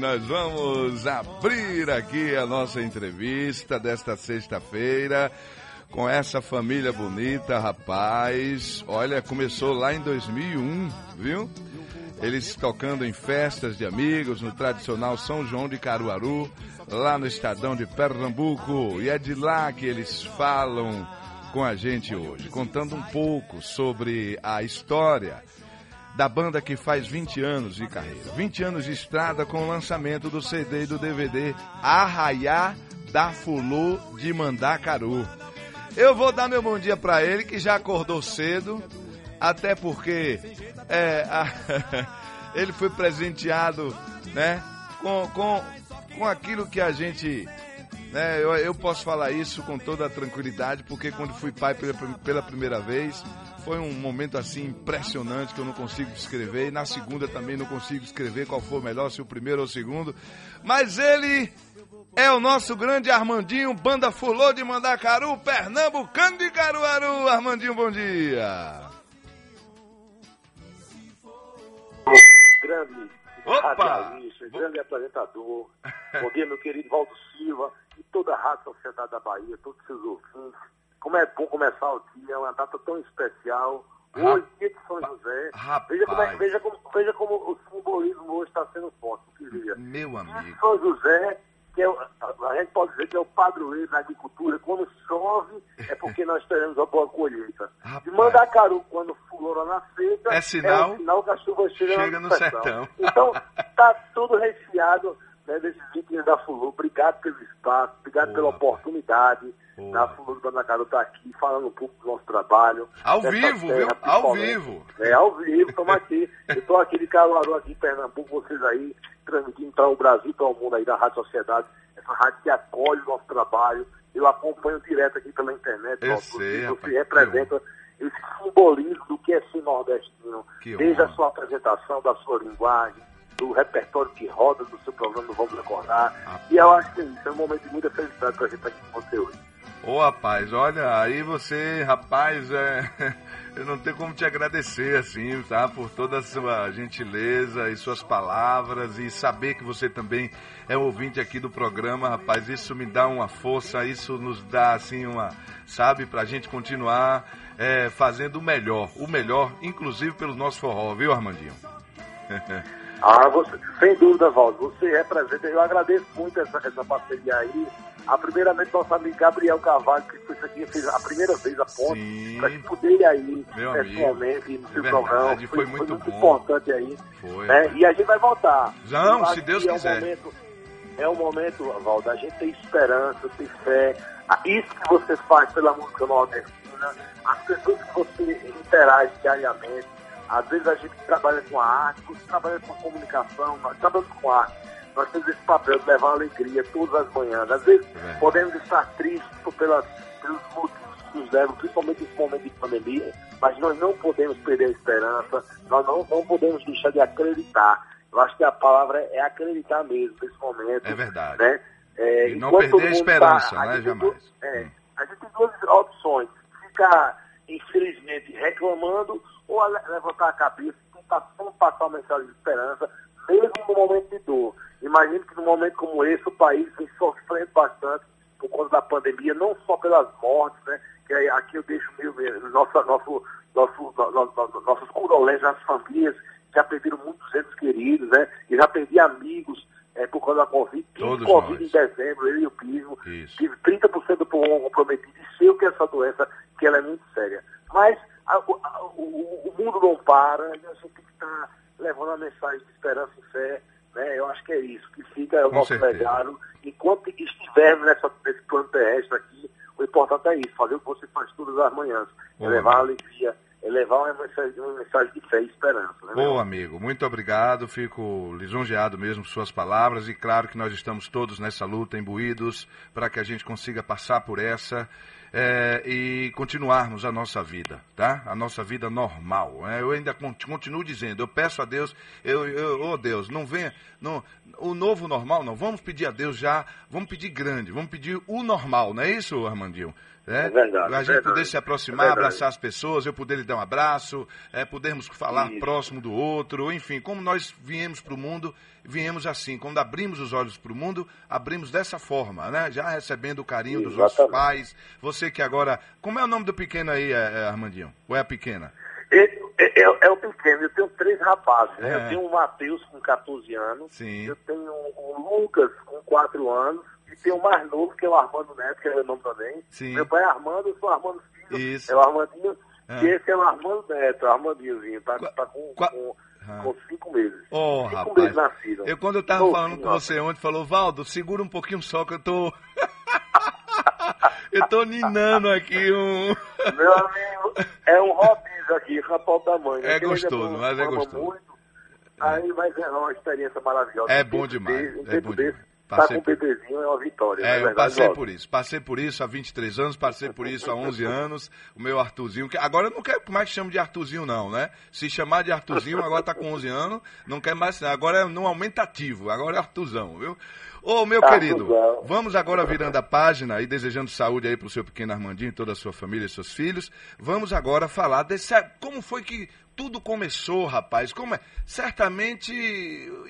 nós vamos abrir aqui a nossa entrevista desta sexta-feira com essa família bonita, rapaz. Olha, começou lá em 2001, viu? Eles tocando em festas de amigos no tradicional São João de Caruaru, lá no Estadão de Pernambuco. E é de lá que eles falam com a gente hoje, contando um pouco sobre a história da banda que faz 20 anos de carreira. 20 anos de estrada com o lançamento do CD e do DVD Arraiá da Fulô de Mandacaru. Eu vou dar meu bom dia para ele, que já acordou cedo, até porque é, a, ele foi presenteado né, com, com, com aquilo que a gente. Né, eu, eu posso falar isso com toda a tranquilidade, porque quando fui pai pela, pela primeira vez, foi um momento assim impressionante que eu não consigo descrever. E na segunda também não consigo descrever qual foi o melhor, se o primeiro ou o segundo. Mas ele é o nosso grande Armandinho, banda Fulô de Mandacaru, Pernambucano de Caruaru. Armandinho, bom dia. Grande radialista, grande apresentador. Bom dia, meu querido Valdo Silva toda a Rádio Sociedade da Bahia, todos os seus ouvintes. Como é bom começar o dia, é uma data tão especial. Hoje, dia de São José. Veja como, é, veja, como, veja como o simbolismo hoje está sendo forte, queria. Meu amigo. São José, que é, a gente pode dizer que é o padroeiro da agricultura. Quando chove, é porque nós teremos a boa colheita. Rapaz. De Mandacaru, quando fulora na seca, É sinal- é um sinal que a chuva chega, chega no sertão. Então, está tudo recheado né, desses vídeos da Fulô. Obrigado pelo espaço, obrigado Boa, pela oportunidade Boa. da Fulô do Mandacaru estar aqui falando um pouco do nosso trabalho. Ao vivo, terra, viu? Ao vivo. É, ao vivo, estamos aqui. Eu estou aqui de Caruaru, aqui em Pernambuco, vocês aí, transmitindo para o Brasil, para o mundo aí da Rádio Sociedade, essa rádio que acolhe o nosso trabalho. Eu acompanho direto aqui pela internet. Eu nosso- sei, você rapaz, representa esse simbolismo do que é ser nordestino, Que desde a honra. sua apresentação, da sua linguagem, do repertório que roda do seu programa Vamos Recordar. Rapaz. E eu acho que é isso, é um momento de muita felicidade para a gente estar aqui com você hoje. Ô rapaz, olha, aí você, rapaz, é, eu não tenho como te agradecer assim, tá? Por toda a sua gentileza e suas palavras e saber que você também é ouvinte aqui do programa, rapaz, isso me dá uma força, isso nos dá assim uma, sabe, pra gente continuar é, fazendo o melhor, o melhor, inclusive pelo nosso forró, viu, Armandinho? Ah, você, sem dúvida, Valdo, você representa, eu agradeço muito essa, essa parceria aí. A primeiramente nosso amigo Gabriel Carvalho, que foi isso aqui, fez a primeira vez a ponte, para que poder ir aí Meu pessoalmente no seu É programa. verdade, foi muito bom. importante aí. Foi. né? E a gente vai voltar. Não, se Deus que quiser. É um momento, é um momento, Valdo, a gente tem esperança, tem fé. Isso que você faz pela música nordestina, as pessoas que você interage diariamente, às vezes a gente trabalha com a arte, trabalha com a comunicação, nós trabalhamos com a arte. Nós temos esse papel de levar alegria todas as manhãs. Às vezes verdade. podemos estar tristes pelas, pelos motivos que nos levam, principalmente nesse momento de pandemia, mas nós não podemos perder a esperança, nós não, não podemos deixar de acreditar. Eu acho que a palavra é acreditar mesmo nesse momento. É verdade. Né? É, E não perder a mundo esperança, a né, tem jamais. é, Hum. a gente tem duas opções. Ficar, infelizmente, reclamando ou a le- levantar a cabeça e tentar sempre passar uma mensagem de esperança, mesmo no momento de dor. Imagino que num momento como esse, o país vem sofrendo bastante por conta da pandemia, não só pelas mortes, né? Que aqui eu deixo meu, nosso, nosso, no- no- no- nossos condolências às famílias que já perderam muitos entes queridos, né? E já perdi amigos eh, por causa da Covid. Tive Covid nós. em dezembro, eu e o Pismo. Tive 30% do pulmão comprometido e sei o que é essa doença, que ela é muito séria. Mas a- o- a- o, o mundo não para e a gente tem que estar levando a mensagem de esperança e fé. Né? Eu acho que é isso, que fica é o Com nosso certeza. legado. Enquanto estivermos nessa, nesse plano terrestre aqui, o importante é isso, fazer o que você faz todas as manhãs. É Boa. levar alegria, é levar uma mensagem, uma mensagem de fé e esperança. Né? Bom, amigo, muito obrigado. Fico lisonjeado mesmo por suas palavras e claro que nós estamos todos nessa luta, imbuídos, para que a gente consiga passar por essa. É, e continuarmos a nossa vida, tá? A nossa vida normal. É, eu ainda continuo dizendo, eu peço a Deus, eu, eu, oh Deus, não venha, não, o novo normal não, vamos pedir a Deus já, vamos pedir grande, vamos pedir o normal, não é isso, Armandinho? É, é verdade. A gente verdade, poder se aproximar, é abraçar as pessoas, eu poder lhe dar um abraço, é, podermos falar Isso. próximo do outro, enfim, como nós viemos para o mundo, viemos assim. Quando abrimos os olhos para o mundo, abrimos dessa forma, né? Já recebendo o carinho Exatamente. dos nossos pais. Você que agora. Como é o nome do pequeno aí, é, é Armandinho? Ou é a pequena? É, é, é, o pequeno, eu tenho três rapazes, né? Eu tenho o Matheus com 14 anos, Sim. eu tenho o Lucas com 4 anos e tem o mais novo, que é o Armando Neto, que é o nome também. Sim. Meu pai é Armando, eu sou Armando Filho. Isso. É o Armandinho. Ah. E esse é o Armando Neto, o Armandinhozinho. Tá, tá com, Qua... com, ah. com, cinco meses. Oh, cinco rapaz. meses nascido. Eu quando eu tava falando com você ontem, falou, Valdo, segura um pouquinho só que eu tô. eu tô ninando aqui um. Meu amigo, é um rodízio aqui, rapaz da mãe. É gostoso, mas é gostoso. Muito, aí, mas é uma experiência maravilhosa. É bom demais. Um é bom desse, demais. Passei tá com um bebezinho é uma vitória. É, é eu passei por isso. Passei por isso há 23 anos, passei por isso há 11 anos. O meu Arthurzinho, que agora eu não quero mais que chame de Arthurzinho, não, né? Se chamar de Arthurzinho, agora tá com 11 anos, não quer mais. Agora é no aumentativo, agora é Arthurzão, viu? Ô, meu querido, vamos agora virando a página e desejando saúde aí pro seu pequeno Armandinho, toda a sua família e seus filhos. Vamos agora falar desse. Como foi que tudo começou, rapaz? Como é? Certamente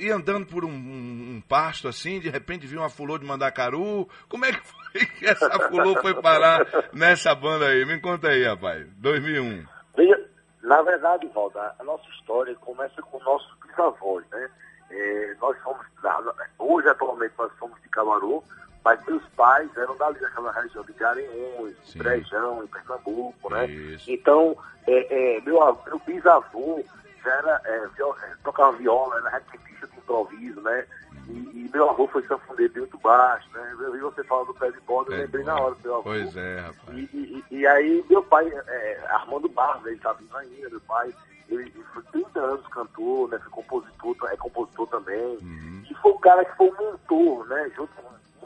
ia andando por um, um, pasto assim, de repente viu uma fulô de Mandacaru. Como é que foi que essa fulô foi parar nessa banda aí? Me conta aí, rapaz. 2001. Veja, na verdade, Valda, a nossa história começa com nossos bisavós, né? É, nós somos, hoje atualmente nós somos de Camarão, mas meus pais eram dali daquela região de Garanhuns, Brejão, em Pernambuco, né? Isso. Então, é, é, meu, meu bisavô já era, é, viola, é, tocava viola, era repetista de improviso, né? E, e, meu avô foi sanfoneiro de muito baixo, né? Eu vi você falando do pé de bola, eu lembrei na hora do meu avô. Pois é, rapaz. E, e, e aí, meu pai, é, Armando Barros, ele estava vindo ainda, meu pai, ele foi 30 anos cantor, né? Foi compositor, é compositor também. Uhum. E foi o cara que foi o mentor, né? Junto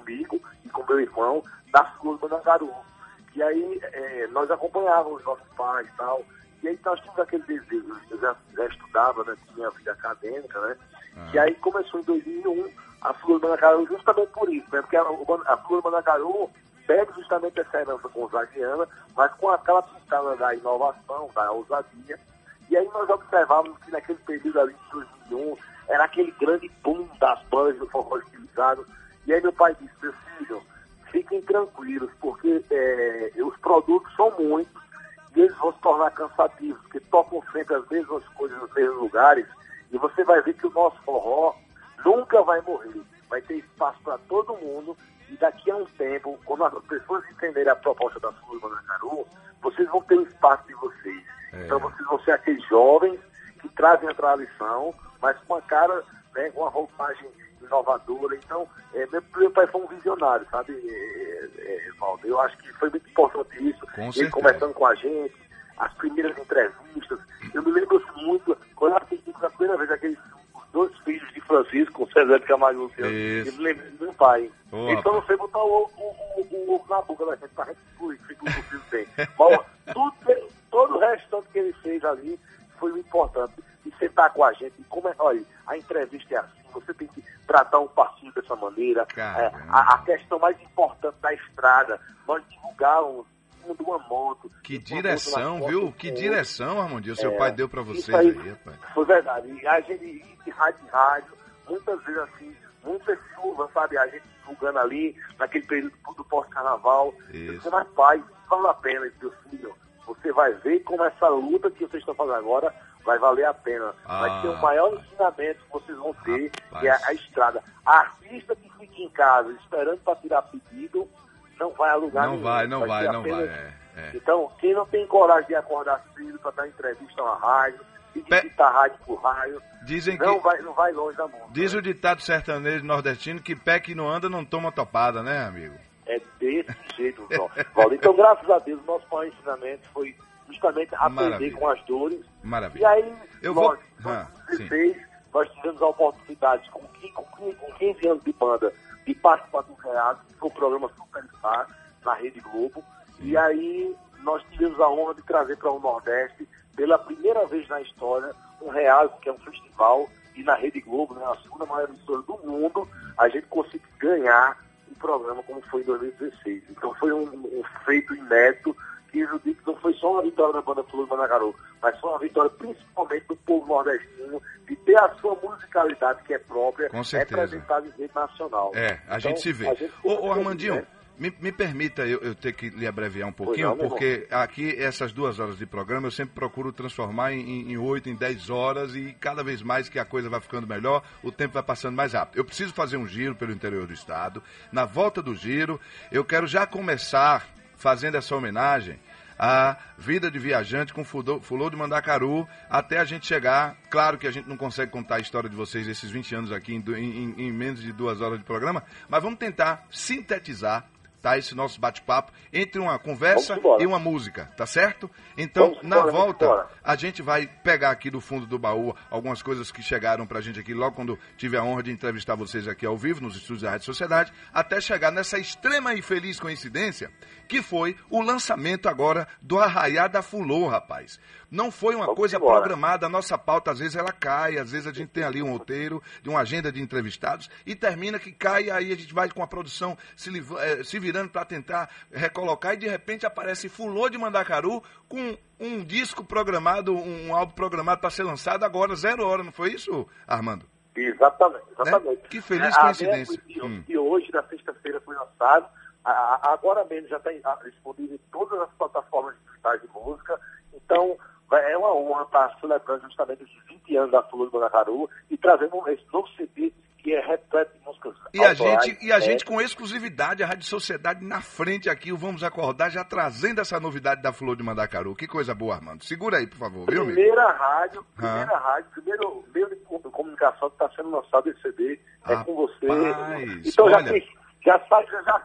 comigo e com meu irmão, da Flor do Manangaru. E aí é, nós acompanhávamos os nossos pais e tal. E aí nós tínhamos aquele desejo, eu já, já estudava, né? Tinha vida acadêmica, né? Uhum. E aí começou em 2001 a Flor do Manangaru justamente por isso, né? Porque a, a Flor do Manangaru pega justamente essa herança gonzagiana, mas com aquela pitada da inovação, da ousadia, e aí nós observávamos que naquele período ali de 2001 era aquele grande boom das bandas do forró estilizado. E aí meu pai disse, meu filho, fiquem tranquilos, porque é, os produtos são muitos e eles vão se tornar cansativos, porque tocam sempre as mesmas coisas nos mesmos lugares, e você vai ver que o nosso forró nunca vai morrer. Vai ter espaço para todo mundo, e daqui a um tempo, quando as pessoas entenderem a proposta da Flor Manacaru, vocês vão ter o espaço de vocês. É. Então vocês vão ser aqueles jovens que trazem a tradição, mas com a cara, né, com a roupagem inovadora. Então, é, meu, meu, pai foi um visionário, sabe, é, é, Valdo? Eu acho que foi muito importante isso. Com ele certeza. conversando com a gente, as primeiras entrevistas. Eu me lembro muito, quando eu assisti pela primeira vez aqueles dois filhos de Francisco, César de Camargo Luciano, eu me lembro do meu pai. Só não foi botar o ovo na boca da gente, gente fluir, que o filho tem. Mas, tudo, todo o resto que ele fez ali foi o importante. E sentar com a gente. Como é, olha, a entrevista é assim, você tem que tratar um partido dessa maneira. É, a, a, questão mais importante da estrada, nós divulgávamos de uma moto. Que direção, moto viu? Que direção, Armandinho, seu é, pai deu para vocês aí, aí, rapaz. Foi verdade. E a gente, de rádio em rádio, muitas vezes assim, muitas chuvas, sabe? A gente divulgando ali, naquele período do pós-carnaval. Você mais pai, vale a pena, meu filho você vai ver como essa luta que vocês estão fazendo agora vai valer a pena. Ah, vai ser o maior ensinamento que vocês vão ter, rapaz. que é a, a, estrada. A artista que fica em casa esperando para tirar pedido, não vai alugar Não nenhum. vai, não vai, vai não apenas... vai. É, é. Então, quem não tem coragem de acordar cedo para dar entrevista na rádio, e de Pe... rádio por rádio, Dizem não, que... vai, não vai longe da música. Diz né? o ditado sertanejo nordestino que pé que não anda não toma topada, né, amigo? É desse jeito, Paulo. Então, graças a Deus, o nosso maior ensinamento foi justamente aprender Maravilha. com as dores. Maravilha. E aí, Eu nós, vou... ah, 2016, nós tivemos a oportunidade, com, com, com 15 anos de banda, de participar do Reato, que foi um programa super na Rede Globo. E aí nós tivemos a honra de trazer para o Nordeste, pela primeira vez na história, um reality, que é um festival, e na Rede Globo, né, a segunda maior emissora do mundo, a gente conseguiu ganhar um programa como foi em 2016. Então foi um, um feito inédito que eu digo que não foi só uma vitória da banda Flor Managaru, mas foi uma vitória principalmente do povo nordestino de ter a sua musicalidade que é própria representada em rede nacional. É, a então, gente se vê. Gente ô, ô Armandinho, né? Me, me, permita eu, eu, ter que lhe abreviar um pouquinho, não, porque aqui essas duas horas de programa eu sempre procuro transformar em oito, em dez horas e cada vez mais que a coisa vai ficando melhor, o tempo vai passando mais rápido. Eu preciso fazer um giro pelo interior do estado. Na volta do giro, eu quero já começar fazendo essa homenagem à vida de viajante com fulô de Mandacaru até a gente chegar. Claro que a gente não consegue contar a história de vocês esses 20 anos aqui em, em, em menos de duas horas de programa, mas vamos tentar sintetizar tá? Esse nosso bate-papo entre uma conversa e uma música, tá certo? Então, na embora, volta, a gente vai pegar aqui do fundo do baú algumas coisas que chegaram pra gente aqui logo quando tive a honra de entrevistar vocês aqui ao vivo nos estúdios da Rádio Sociedade, até chegar nessa extrema e feliz coincidência que foi o lançamento agora do Arraiá da Fulô, rapaz. Não foi uma Vamos coisa embora. programada, a nossa pauta às vezes ela cai, às vezes a gente tem ali um roteiro de uma agenda de entrevistados e termina que cai, aí a gente vai com a produção se, eh, se virando para tentar recolocar e de repente aparece Fulô de Mandacaru com um disco programado, um álbum programado para ser lançado agora, zero hora, não foi isso, Armando? Exatamente, exatamente. Né? Que feliz é, coincidência. E hum. hoje, na sexta-feira, foi lançado. Agora mesmo já está disponível em todas as plataformas digitais de música. Então, é uma honra estar celebrando justamente os 20 anos da Flor do Mandacaru e trazendo esse novo CD que é repleto de músicas. E a gente, e a gente com exclusividade, a Rádio Sociedade na frente aqui, o Vamos Acordar, já trazendo essa novidade da Flor de Mandacaru. Que coisa boa, Armando. Segura aí, por favor, viu, Primeira rádio, primeira ah. rádio, primeiro meio de comunicação que está sendo lançado esse CD é com você. Então olha... já, já sai, já, já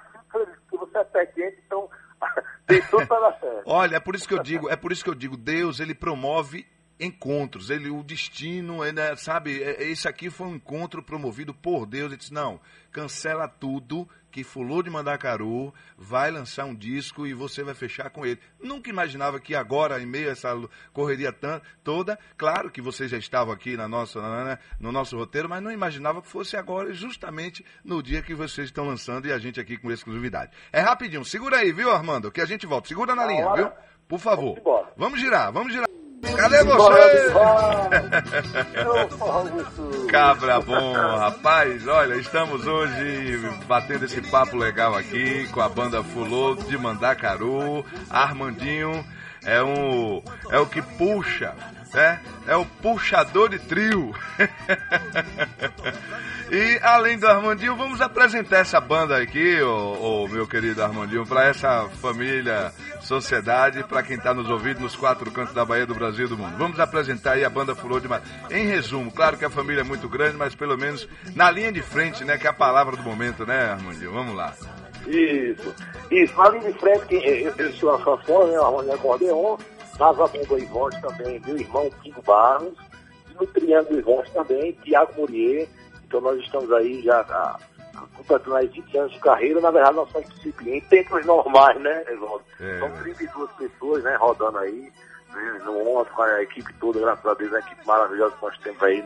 que você é pé quente, então tem tudo para dar certo. Olha, é por isso que eu digo, é por isso que eu digo, Deus, ele promove encontros. Ele, o destino, ele, é, sabe, é, esse aqui foi um encontro promovido por Deus. Ele disse: não, cancela tudo, que Fulô de Mandacaru vai lançar um disco e você vai fechar com ele. Nunca imaginava que agora, em meio a essa correria toda, claro que você já estava aqui na nossa, no nosso roteiro, mas não imaginava que fosse agora, justamente no dia que vocês estão lançando e a gente aqui com exclusividade. É rapidinho, segura aí, viu, Armando? Que a gente volta. Segura na linha, viu? Por favor. Vamos girar, vamos girar. Cadê você? Cabra bom, rapaz. Olha, estamos hoje batendo esse papo legal aqui com a banda Fulô de Mandacaru. Armandinho é um é o que puxa é, é o puxador de trio. e além do Armandinho, vamos apresentar essa banda aqui, o, meu querido Armandinho, para essa família, sociedade, para quem está nos ouvindo nos quatro cantos da Bahia, do Brasil e do mundo. Vamos apresentar aí a banda Fulô de Mar... Em resumo, claro que a família é muito grande, mas pelo menos na linha de frente, né, que é a palavra do momento, né, Armandinho? Vamos lá. Isso, isso, na linha de frente, eu, eu sou a sanfona, né, Armandinho Acordeon, Nova Bomba e Voz também, meu irmão Pingo Barros, e no Triângulo e Voz também, Tiago Murier. Então nós estamos aí já a, completando aí 20 anos de carreira, na verdade nós somos em tempos normais, né, Evaldo? É. São 32 pessoas, né, rodando aí, né, no ontem com a equipe toda, graças a Deus, a equipe maravilhosa que nós temos aí.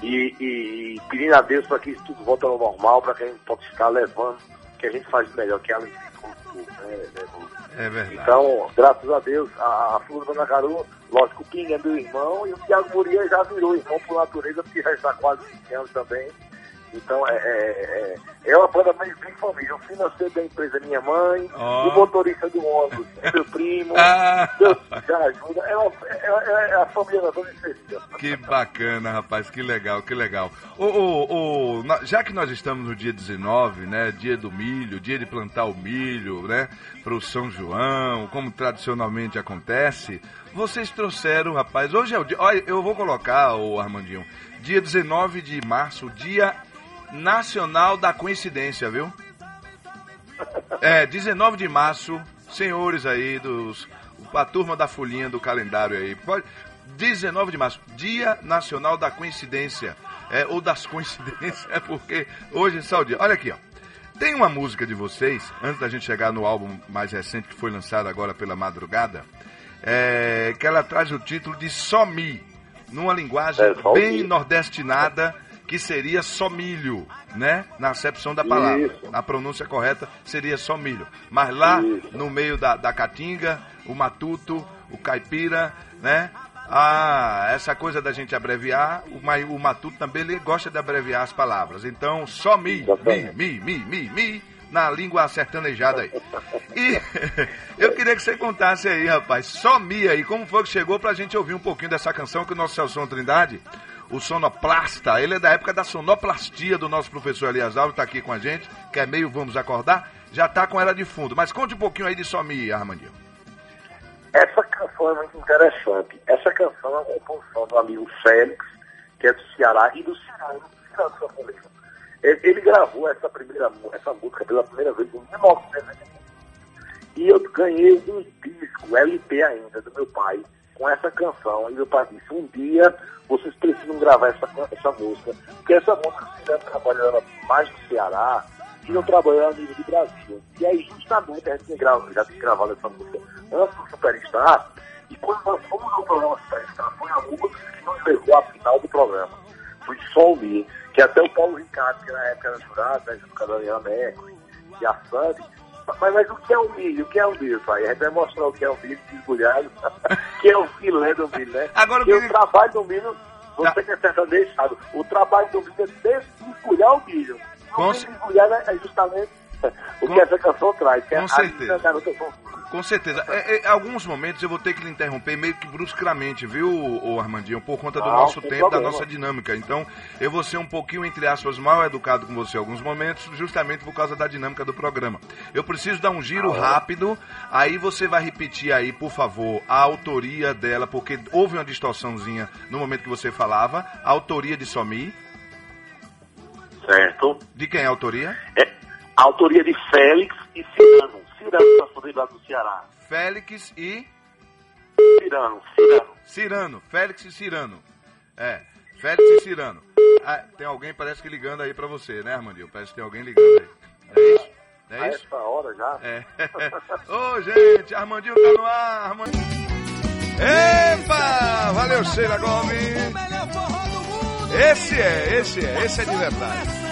E, e, e pedindo a Deus para que isso tudo volte ao normal, para que a gente possa ficar levando que a gente faz melhor, que é a alegria né, é verdade. Então, graças a Deus, a, a Flor do Manacaru, lógico, o King é meu irmão e o Thiago Muria já virou irmão por natureza, porque já está quase 20 anos também. Então é, é, é, é uma banda meio bem família. O financeiro da empresa é minha mãe, oh. o motorista do ônibus é meu primo, ah. Deus já ajuda. É, uma, é, é, é a família da dona Que bacana, rapaz, que legal, que legal. O, o, o, já que nós estamos no dia 19, né? Dia do milho, dia de plantar o milho, né? Para o São João, como tradicionalmente acontece. Vocês trouxeram, rapaz, hoje é o dia. Olha, eu vou colocar, o Armandinho, dia 19 de março, dia Nacional da Coincidência, viu? É, 19 de março, senhores aí dos. A turma da folhinha do calendário aí. Pode, 19 de março, Dia Nacional da Coincidência. É, ou das coincidências, é porque hoje é só o dia. Olha aqui, ó. Tem uma música de vocês, antes da gente chegar no álbum mais recente que foi lançado agora pela madrugada, é, que ela traz o título de Somi, numa linguagem É, só bem nordestinada, que seria só milho, né? Na acepção da palavra. Isso. A pronúncia correta seria só milho. Mas lá, Isso. no meio da, da caatinga, o matuto, o caipira, né? Ah, essa coisa da gente abreviar, o, o matuto também ele gosta de abreviar as palavras. Então, só mi, mi, mi, mi, mi, mi, na língua sertanejada aí. E eu queria que você contasse aí, rapaz, só mi aí, como foi que chegou pra gente ouvir um pouquinho dessa canção que o nosso Celso Trindade, o sonoplasta, ele é da época da sonoplastia do nosso professor Elias Alves, tá aqui com a gente, que é meio Vamos Acordar, já tá com ela de fundo. Mas conte um pouquinho aí de só mi, Armandinho. Essa canção é muito interessante. Essa canção é uma composição do amigo Félix, que é do Ceará, e do Cirano, Cirano Sanfoneiro. Ele, ele gravou essa primeira essa música pela primeira vez em 1990. E eu ganhei um disco, LP ainda, do meu pai, com essa canção. E meu pai disse, um dia vocês precisam gravar essa, essa música. Porque essa música Cirano trabalhando mais no Ceará não trabalhando a nível de Brasil. E aí justamente a gente gravado, já tinha gravado essa música antes do Superstar. E quando nós fomos ao programa Superstar, foi a música que nos levou à final do programa. Foi Sol Me, que até o Paulo Ricardo, que na época era jurado, né, junto com a Daniela Mercury e a Sandy, mas, mas o que é o milho? O que é o milho, pai? A gente vai mostrar o que é o milho desbulhado, que é o filé do milho, né? Agora, Porque queria- o trabalho do milho, você Tá. que é sertanejo, sabe? O trabalho do milho é desbulhar o milho. Com Não ce- desbulhar é justamente o Com- que essa canção traz, que é com a certeza. garota. Com certeza. É, é, em alguns momentos eu vou ter que lhe interromper meio que bruscamente, viu, ô Armandinho? Por conta do Não, nosso tempo, da problema. nossa dinâmica. Então, eu vou ser um pouquinho, entre aspas, mal educado com você em alguns momentos, justamente por causa da dinâmica do programa. Eu preciso dar um giro Ah, é? rápido, aí você vai repetir aí, por favor, a autoria dela, porque houve uma distorçãozinha no momento que você falava. A autoria de Somi. Certo? De quem é a autoria? É a autoria de Félix e Cirano. Cirano, sanfoneiro lá do Ceará. Félix e Cirano, Cirano. Cirano, Félix e Cirano. É, Félix e Cirano. Ah, tem alguém, parece que ligando aí pra você, né, Armandinho? Parece que tem alguém ligando aí. É isso? É A isso? essa hora já. É. Ô, gente, Armandinho tá no ar, Armandinho. Epa! Valeu, Sheila Gomes. Esse é, esse é, esse é de verdade.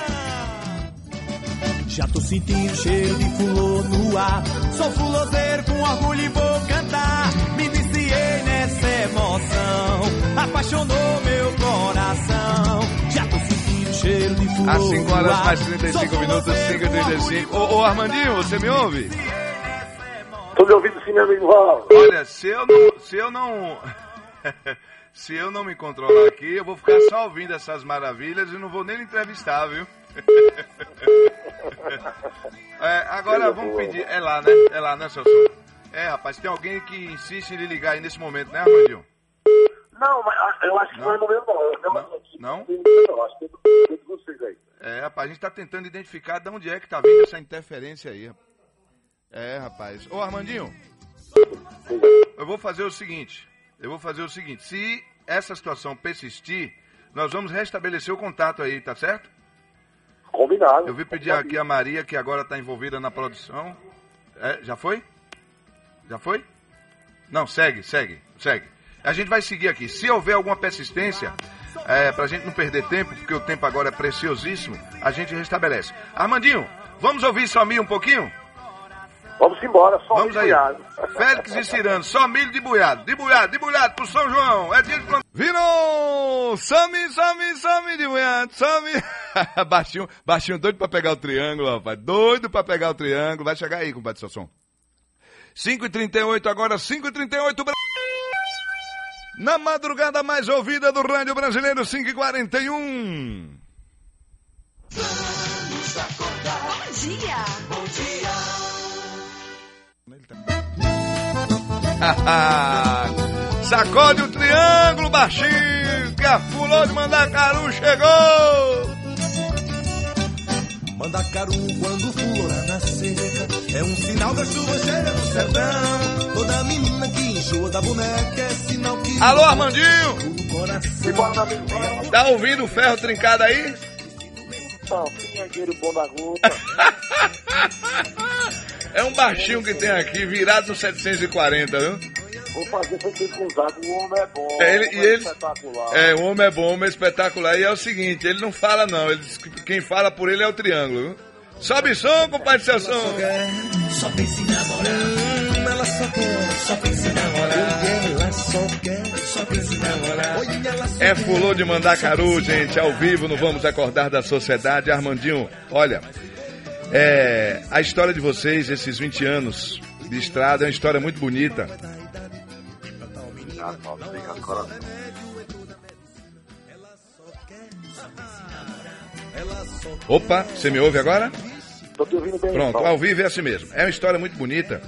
Já tô sentindo cheiro de fulô no ar. Sou fuloseiro com orgulho e vou cantar. Me viciei nessa emoção. Apaixonou meu coração. Já tô sentindo cheiro de fulô Às 5 no horas ar. mais 35 Sou minutos, fuloseiro 5 com e orgulho 35. e Ô, ô, Armandinho, você me ouve? Tô me ouvindo sim, meu amigo Val. Olha, se eu não. Se eu não. se eu não me controlar aqui, eu vou ficar só ouvindo essas maravilhas e não vou nem entrevistar, viu? É, agora vamos pedir. É lá, né? É lá, né, Celso? É, rapaz, tem alguém que insiste em lhe ligar aí nesse momento, né, Armandinho? Não, mas ah, eu acho que não é no meu não. Não, Não? não? acho que é vocês aí. É, rapaz, a gente tá tentando identificar de onde é que tá vindo essa interferência aí. É, rapaz. Ô, Armandinho, eu vou fazer o seguinte. Eu vou fazer o seguinte. Se essa situação persistir, nós vamos restabelecer o contato aí, tá certo? Combinado. Eu vi pedir aqui a Maria, que agora está envolvida na produção. É, já foi? Já foi? Não, segue, segue, segue. A gente vai seguir aqui. Se houver alguma persistência, é, pra gente não perder tempo, porque o tempo agora é preciosíssimo, a gente restabelece. Armandinho, vamos ouvir Somi um pouquinho? Vamos embora, só Vamos aí. cuidado. Félix e Cirano, só milho de buiado. De buiado, de buiado pro São João. É dia de plantar. Virou! Some, some, some de buiado, some. baixinho, baixinho doido pra pegar o triângulo, rapaz. Doido pra pegar o triângulo. Vai chegar aí, compadre Sasson. 5h38 agora, 5h38 Bra- Na madrugada mais ouvida do Rádio Brasileiro, 5h41. Bom dia! Sacode o triângulo, baixinho, que a fulô de Mandacaru chegou. Mandacaru quando flora na seca É um sinal da chuva cheia no sertão Toda menina que enjoa da boneca É sinal que Alô, Armandinho, tá ouvindo o ferro trincado aí? Então, pinheiro bom da gota. É um baixinho que tem aqui, virado no 740, viu? Vou fazer feito com o Zago, o homem é bom. É, ele- o homem e ele- espetacular. É, o homem é bom, o homem é espetacular. E é o seguinte, ele não fala não, ele diz que quem fala por ele é o triângulo, viu? Sobe som, compadre Celso. Só pensa em namorar. Ela só quer, só pensa em namorar. Ela só quer, só pensa em namorar. É fulô de Mandacaru, gente, ao vivo, não vamos acordar da sociedade. Armandinho, olha, é, a história de vocês, esses 20 anos de estrada, é uma história muito bonita. Obrigado, Paulo, obrigado, coração. Opa, você me ouve agora? Tô te ouvindo bem, Pronto, Paulo. ao vivo é assim mesmo. É uma história muito bonita.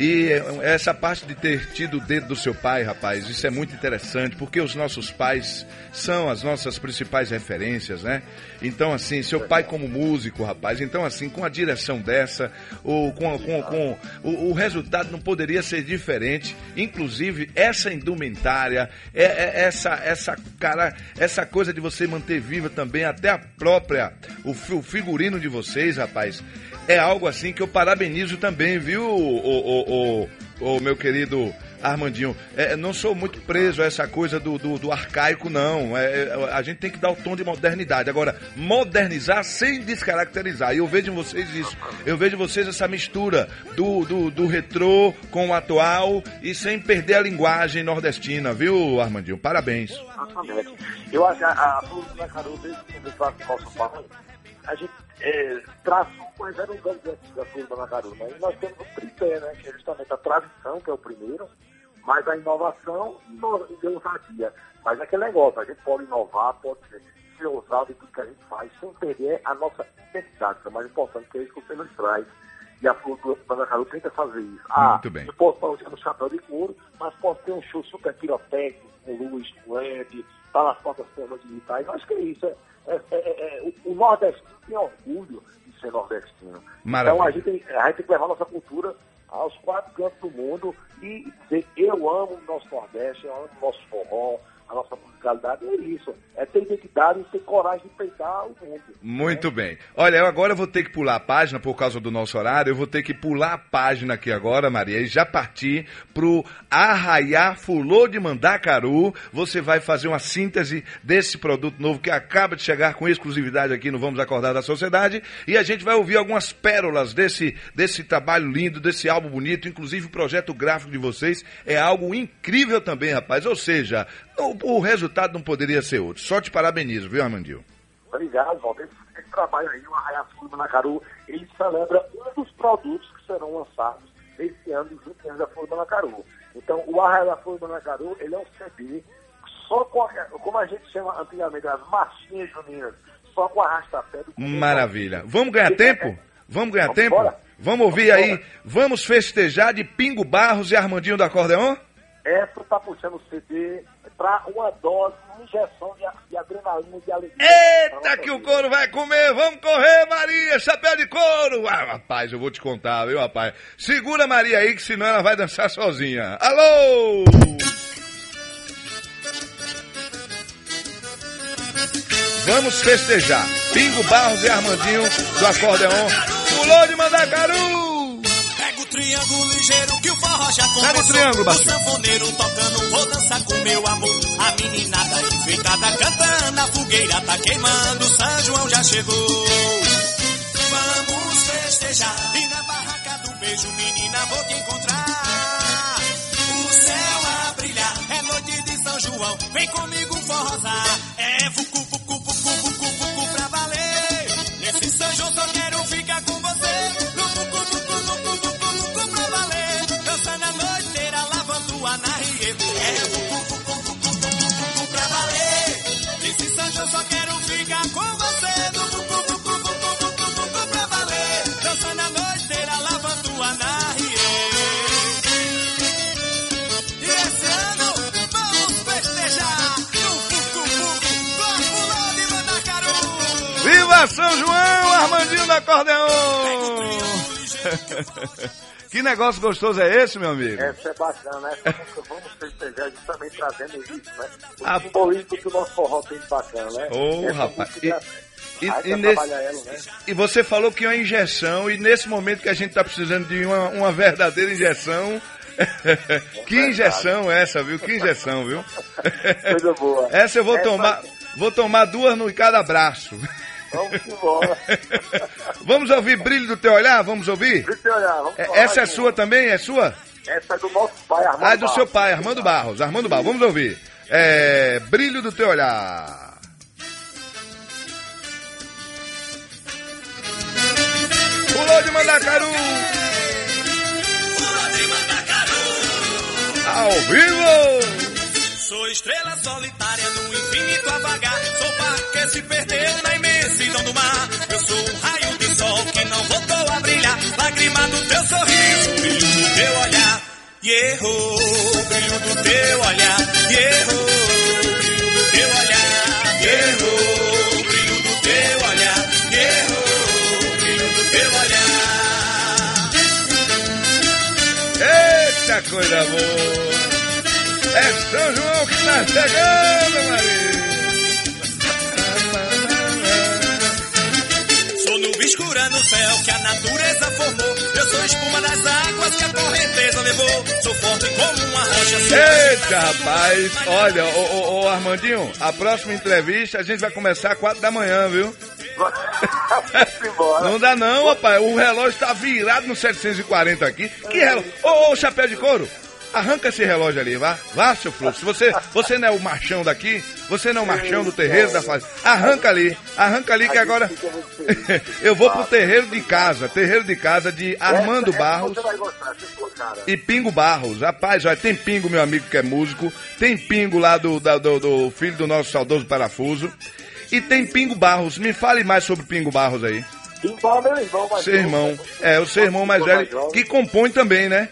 E essa parte de ter tido o dedo do seu pai, rapaz, isso é muito interessante, porque os nossos pais são as nossas principais referências, né? Então, assim, seu pai como músico, rapaz, então, assim, com a direção dessa, ou com, com, com o, o resultado não poderia ser diferente. Inclusive, essa indumentária, é, é- essa, essa, cara, essa coisa de você manter viva também até a própria, o, o figurino de vocês, rapaz, é algo assim que eu parabenizo também, viu, o, o, o, o meu querido Armandinho. É, não sou muito preso a essa coisa do, do, do arcaico, não. É, é, a gente tem que dar o tom de modernidade. Agora, modernizar sem descaracterizar. E eu vejo em vocês isso. Eu vejo em vocês essa mistura do, do, do retrô com o atual e sem perder a linguagem nordestina, viu, Armandinho? Parabéns. Eu acho que a, a que eu faço o nosso pai, a gente é, traçou quais eram os objetivos da da Carol. Né? E nós temos um tripé, né? que é justamente a tradição, que é o primeiro, mas a inovação e a ousadia. Mas é aquele negócio, a gente pode inovar, pode ser, ser ousado em tudo que a gente faz, sem perder a nossa identidade, que é o mais importante, que é isso que você nos traz. E a Flor da Carol tenta fazer isso. Ah, Muito bem. eu posso estar usando chapéu de couro, mas posso ter um show super pirotécnico, com luz, com LED, tá nas plataformas digitais. Eu acho que é isso. É, é- é- é- o, o nordestino tem orgulho de ser nordestino. Maravilha. Então a gente, tem, a gente tem que levar nossa cultura aos quatro cantos do mundo e dizer eu amo o nosso Nordeste, eu amo o nosso forró, a nossa musicalidade. É isso. É ter identidade e ter coragem de peitar o mundo. Muito bem. Olha, eu agora vou ter que pular a página por causa do nosso horário. Eu vou ter que pular a página aqui agora, Maria, e já partir pro Arraiá Fulô de Mandacaru. Você vai fazer uma síntese desse produto novo que acaba de chegar com exclusividade aqui no Vamos Acordar da Sociedade. E a gente vai ouvir algumas pérolas desse, desse trabalho lindo, desse álbum bonito. Inclusive o projeto gráfico de vocês é algo incrível também, rapaz. Ou seja, o, o resultado não poderia ser outro. Só te parabenizo, viu, Armandinho? Obrigado, Walter. Esse, trabalho aí, o Arraiá Sul do Manacaru, ele celebra um dos produtos que serão lançados esse ano, dos 20 anos da do Manacaru. Então, o Arraiá da Flor do Manacaru, ele é um CD só com, a, como a gente chama antigamente, as marchinhas juninas, só com arrasta-pé do Maravilha. Vamos ganhar tempo? Vamos ganhar Vamos tempo? embora. Vamos ouvir Vamos aí. embora. Vamos festejar de Pingo Barros e Armandinho do Acordeon? Essa tá puxando o CD para uma dose, uma injeção de, de adrenalina e de alegria. Eita, que o couro vai comer! Vamos correr, Maria! Chapéu de couro! Ah, rapaz, eu vou te contar, viu, rapaz? Segura a Maria aí, que senão ela vai dançar sozinha. Alô! Vamos festejar. Pingo Barros e Armandinho do Acordeon. Pulou de Mandacaru! O triângulo ligeiro que o forró já começou. Pega o triângulo, O baixinho. sanfoneiro tocando, vou dançar com meu amor. A meninada enfeitada cantando, a fogueira tá queimando, São João já chegou. Vamos festejar e na barraca do beijo, menina, vou te encontrar. O céu a brilhar, é noite de São João, vem comigo forrosar. É São João, Armandinho do Acordeon! Que negócio gostoso é esse, meu amigo? Essa é bacana, essa música Vamos Festejar justamente trazendo isso, né? O Ah. simbolismo que o nosso forró tem de bacana, né? Ô, Essa rapaz, música e- e- nesse- ela, né? E você falou que é uma injeção, e nesse momento que a gente tá precisando de uma, uma verdadeira injeção. que injeção essa, viu? Que injeção, viu? Coisa boa. Essa eu vou Essa- tomar, vou tomar duas no cada braço. Vamos embora. Vamos ouvir Brilho do Teu Olhar? Vamos ouvir? Deixa eu olhar, vamos É- falar Essa é de uma. sua também? É sua? Essa é do nosso pai, Armando Ah, é do seu Barros. pai, Armando Barros. Armando Barros, vamos ouvir. É, Brilho do Teu Olhar. Pulou de Mandacaru. Ao vivo. Sou estrela solitária no infinito a vagar. Sou barco que se perdeu na imensidão do mar. Eu sou um raio de sol que não voltou a brilhar. Lágrima do teu sorriso, brilho do teu olhar. E errou, brilho do teu olhar. E errou, brilho do teu olhar. E errou, brilho do teu olhar. E errou, brilho do teu olhar. Eita coisa boa. É São João que tá chegando, Maria. Escura no céu que a natureza formou. Eu sou espuma das águas que a correnteza levou. Sou forte como uma rocha. Eita, rapaz. Olha, ô, ô, ô, Armandinho, a próxima entrevista a gente vai começar às quatro da manhã, viu? Não dá não, rapaz. O relógio tá virado no 740 aqui. Que relógio? Ô, ô, chapéu de couro. Arranca esse relógio ali, vá. Vá, seu Fluxo. Você, você não é o machão daqui? Você não é o machão do terreiro da fazenda? Arranca ali. Arranca ali que agora... Eu vou pro terreiro de casa. Terreiro de casa de Armando Barros. E Pingo Barros. Rapaz, olha, tem Pingo, meu amigo que é músico. Tem Pingo lá do, do, do filho do nosso saudoso Parafuso. E tem Pingo Barros. Me fale mais sobre Pingo Barros aí. Embora meu irmão Seu irmão. É, o seu irmão mais velho. Que compõe também, né?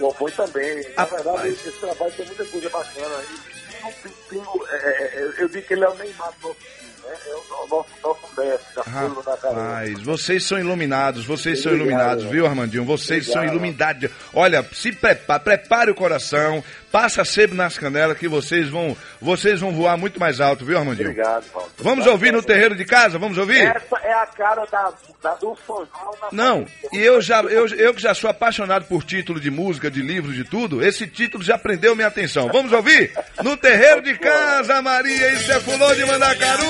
Compõe também. Na verdade, esse trabalho tem muita coisa bacana aí. Pingo, Pingo, é, é, eu, eu digo que ele é o Neymar do nosso time, né? É o nosso, nosso mestre, da vocês são iluminados, vocês são Obrigado. iluminados, viu, Armandinho? Vocês são Obrigado. iluminados. Olha, se prepare, prepare o coração, passa sebo nas canelas que vocês vão, vocês vão voar muito mais alto, viu, Armandinho? Obrigado, Paulo. Vamos ouvir no terreiro de casa? Vamos ouvir? Essa é a cara da, da do São João na Não, e eu já, eu, eu que já sou apaixonado por título de música, de livros, de tudo, esse título já prendeu minha atenção. Vamos ouvir? No terreiro de casa, Maria, isso é fulô de Mandacaru!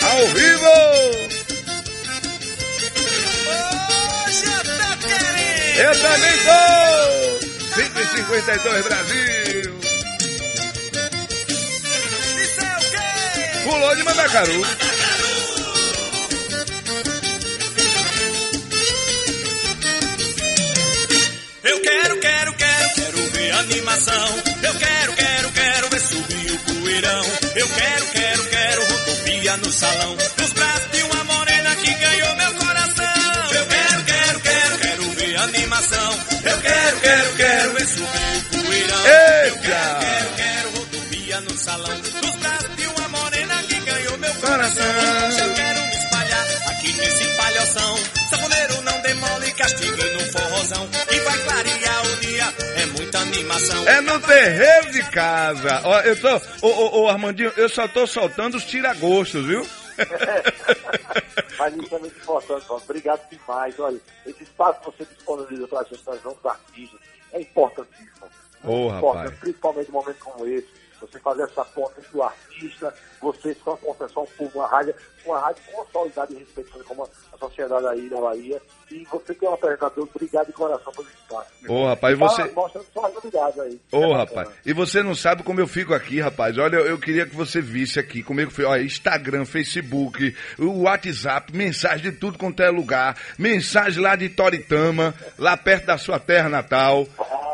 Ao vivo! Hoje eu tô querendo. Eu também tô! 552 Brasil! Fulô de Mandacaru! Eu quero, quero, quero, quero ver animação. Eu quero, quero, quero ver subir o poeirão. Eu quero, quero, quero rodovia no salão. Nos braços de uma morena que ganhou meu coração. Eu quero, quero, quero, quero ver animação. Eu quero, quero, quero Saboneiro não demole, castigue no forrozão. E vai clarear o dia, é muita animação. É no terreiro de casa. Ó, eu tô. Ô, ô, ô, Armandinho, eu só tô soltando os tiragostos, viu? Mas isso é muito importante, Paulo. Obrigado demais. Olha, esse espaço que você disponibiliza para a gente, nós vamos artistas, é importantíssimo. Ô, Muito rapaz. importante, principalmente num momento como esse. Você fazer essa ponta entre o artista, você só concessão por uma rádio, uma rádio consolidada e respeitosa como a sociedade aí da Bahia. E você que é um apresentador, obrigado de coração pelo espaço. Ô, rapaz, e Fala- você. Suas novidades aí. Ô, É rapaz, e você não sabe como eu fico aqui, rapaz. Olha, eu, eu queria que você visse aqui fui. Olha, Instagram, Facebook, o WhatsApp, mensagem de tudo quanto é lugar. Mensagem lá de Toritama, lá perto da sua terra natal.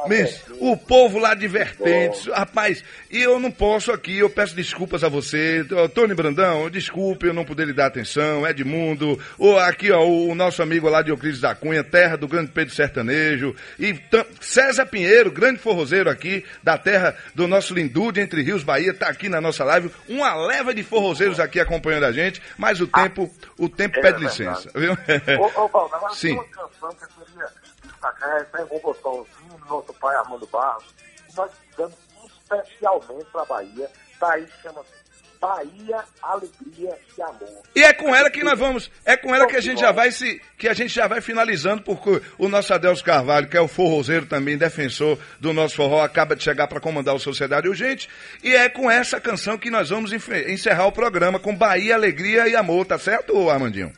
Miss, o povo lá de Vertentes, rapaz, e eu não posso aqui, eu peço desculpas a você, Tony Brandão, desculpe eu não poder lhe dar atenção, Edmundo, ou aqui ó, o nosso amigo lá de Euclides da Cunha, terra do grande Pedro Sertanejo, e César Pinheiro, grande forrozeiro aqui, da terra do nosso Lindude, entre Rios, Bahia, tá aqui na nossa live, uma leva de forrozeiros aqui acompanhando a gente, mas o tempo, o tempo É pede verdade. licença, viu? Ô, ô Paulo, agora Sim. uma canção que eu queria destacar, é botãozinho do nosso pai Armando Barros, nós fizemos especialmente para a Bahia, daí chama-se Bahia, Alegria e Amor. E é com ela que nós vamos, é com ela que a gente já vai se, que a gente já vai finalizando, porque o nosso Adelso Carvalho, que é o forrozeiro também, defensor do nosso forró, acaba de chegar para comandar o Sociedade Urgente, e é com essa canção que nós vamos encerrar o programa, com Bahia, Alegria e Amor, tá certo, Armandinho?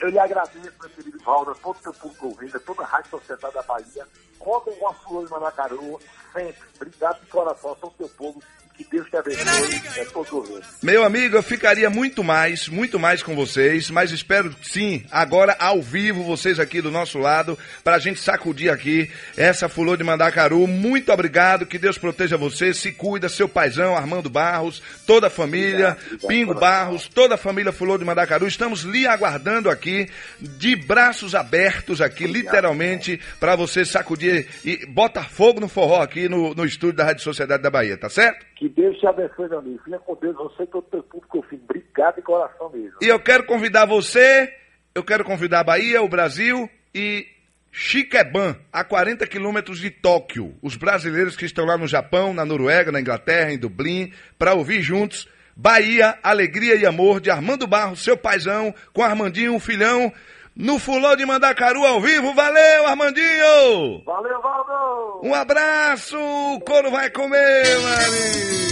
Eu, lhe agradeço, meu querido Valdo, a todo o teu público ouvindo, toda a Rádio Sociedade da Bahia. Contem com a Flor de Manacaru, sempre. Obrigado de coração todo o teu povo que Deus te abençoe. É todo. Meu amigo, eu ficaria muito mais, muito mais com vocês, mas espero sim, agora ao vivo, vocês aqui do nosso lado, pra gente sacudir aqui essa fulô de Mandacaru. Muito obrigado, que Deus proteja você, se cuida, seu paizão, Armando Barros, toda a família, Obrigado, obrigado, Pingo. Barros, toda a família fulô de Mandacaru. Estamos lhe aguardando aqui, de braços abertos aqui, literalmente, pra você sacudir e botar fogo no forró aqui no, no estúdio da Rádio Sociedade da Bahia, tá certo? Que Deus te abençoe, meu amigo. Fica com Deus, você e todo o teu público ouvindo. Obrigado de coração mesmo. E eu quero convidar você, eu quero convidar a Bahia, o Brasil e Chiqueban, a 40 quilômetros de Tóquio. Os brasileiros que estão lá no Japão, na Noruega, na Inglaterra, em Dublin, para ouvir juntos Bahia, Alegria e Amor, de Armando Barros, seu paizão, com Armandinho, um filhão, no Fulô de Mandacaru ao vivo. Valeu, Armandinho! Valeu, Valdo! Um abraço! O couro vai comer, mano!